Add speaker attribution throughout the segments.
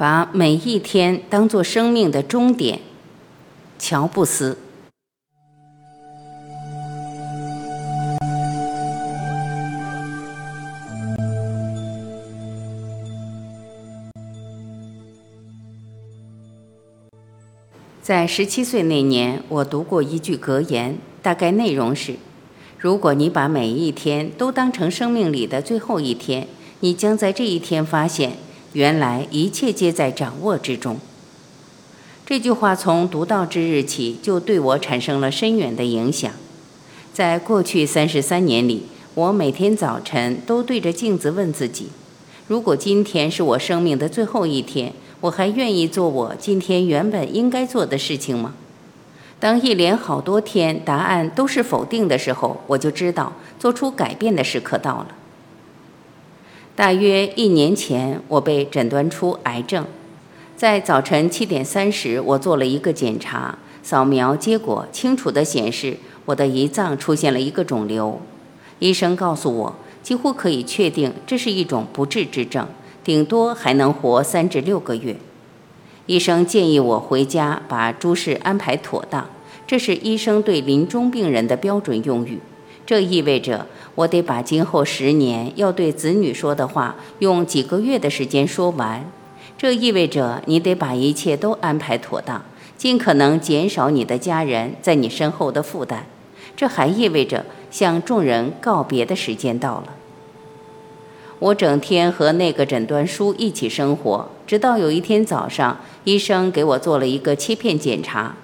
Speaker 1: 把每一天当做生命的终点。乔布斯。在十七岁那年，我读过一句格言，大概内容是：如果你把每一天都当成生命里的最后一天，你将在这一天发现，原来一切皆在掌握之中。这句话从读到之日起，就对我产生了深远的影响。在过去三十三年里，我每天早晨都对着镜子问自己：如果今天是我生命的最后一天，我还愿意做我今天原本应该做的事情吗？当一连好多天答案都是否定的时候，我就知道做出改变的时刻到了。大约一年前，我被诊断出癌症，在早晨七点三十，我做了一个检查，扫描结果清楚地显示我的胰脏出现了一个肿瘤。医生告诉我，几乎可以确定这是一种不治之症。顶多还能活三至六个月。医生建议我回家把诸事安排妥当，这是医生对临终病人的标准用语。这意味着我得把今后十年要对子女说的话用几个月的时间说完。这意味着你得把一切都安排妥当，尽可能减少你的家人在你身后的负担。这还意味着向众人告别的时间到了。我整天和那个诊断书一起生活，直到有一天早上，医生给我做了一个切片检查，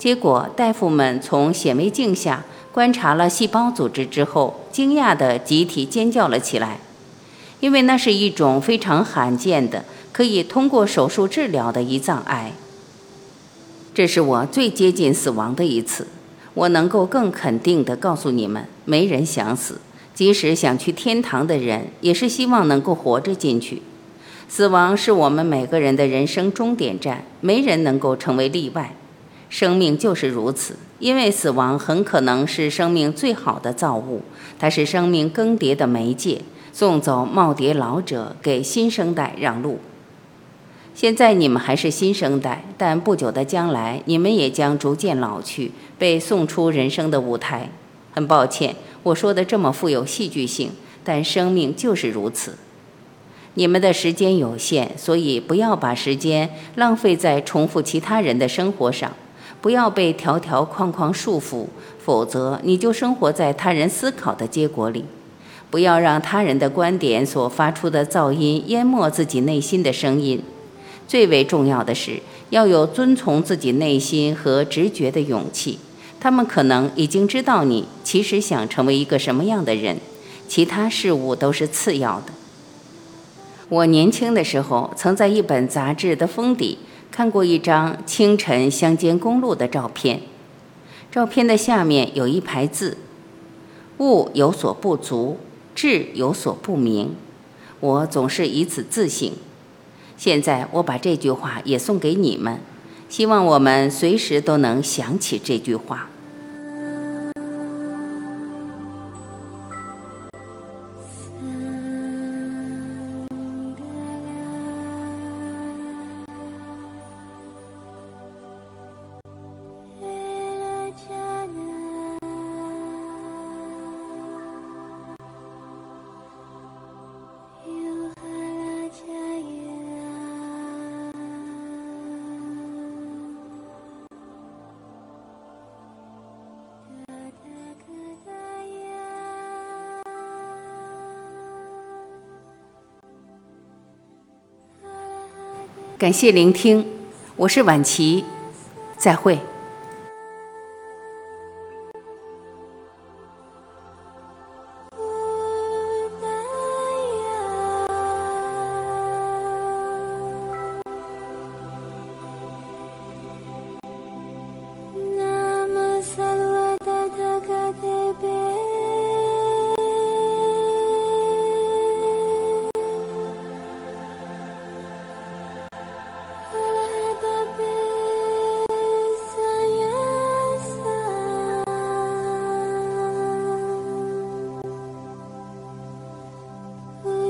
Speaker 1: 结果大夫们从显微镜下观察了细胞组织之后，惊讶地集体尖叫了起来，因为那是一种非常罕见的、可以通过手术治疗的胰脏癌。这是我最接近死亡的一次，我能够更肯定地告诉你们，没人想死。即使想去天堂的人，也是希望能够活着进去。死亡是我们每个人的人生终点站，没人能够成为例外。生命就是如此，因为死亡很可能是生命最好的造物，它是生命更迭的媒介，送走耄耋老者，给新生代让路。现在你们还是新生代，但不久的将来，你们也将逐渐老去，被送出人生的舞台。很抱歉。我说的这么富有戏剧性，但生命就是如此。你们的时间有限，所以不要把时间浪费在重复其他人的生活上，不要被条条框框束缚，否则你就生活在他人思考的结果里。不要让他人的观点所发出的噪音淹没自己内心的声音。最为重要的是，要有遵从自己内心和直觉的勇气。他们可能已经知道你其实想成为一个什么样的人，其他事物都是次要的。我年轻的时候曾在一本杂志的封底看过一张清晨乡间公路的照片，照片的下面有一排字：“物有所不足，志有所不明。”我总是以此自省。现在我把这句话也送给你们。希望我们随时都能想起这句话。感谢聆听，我是晚琪，再会。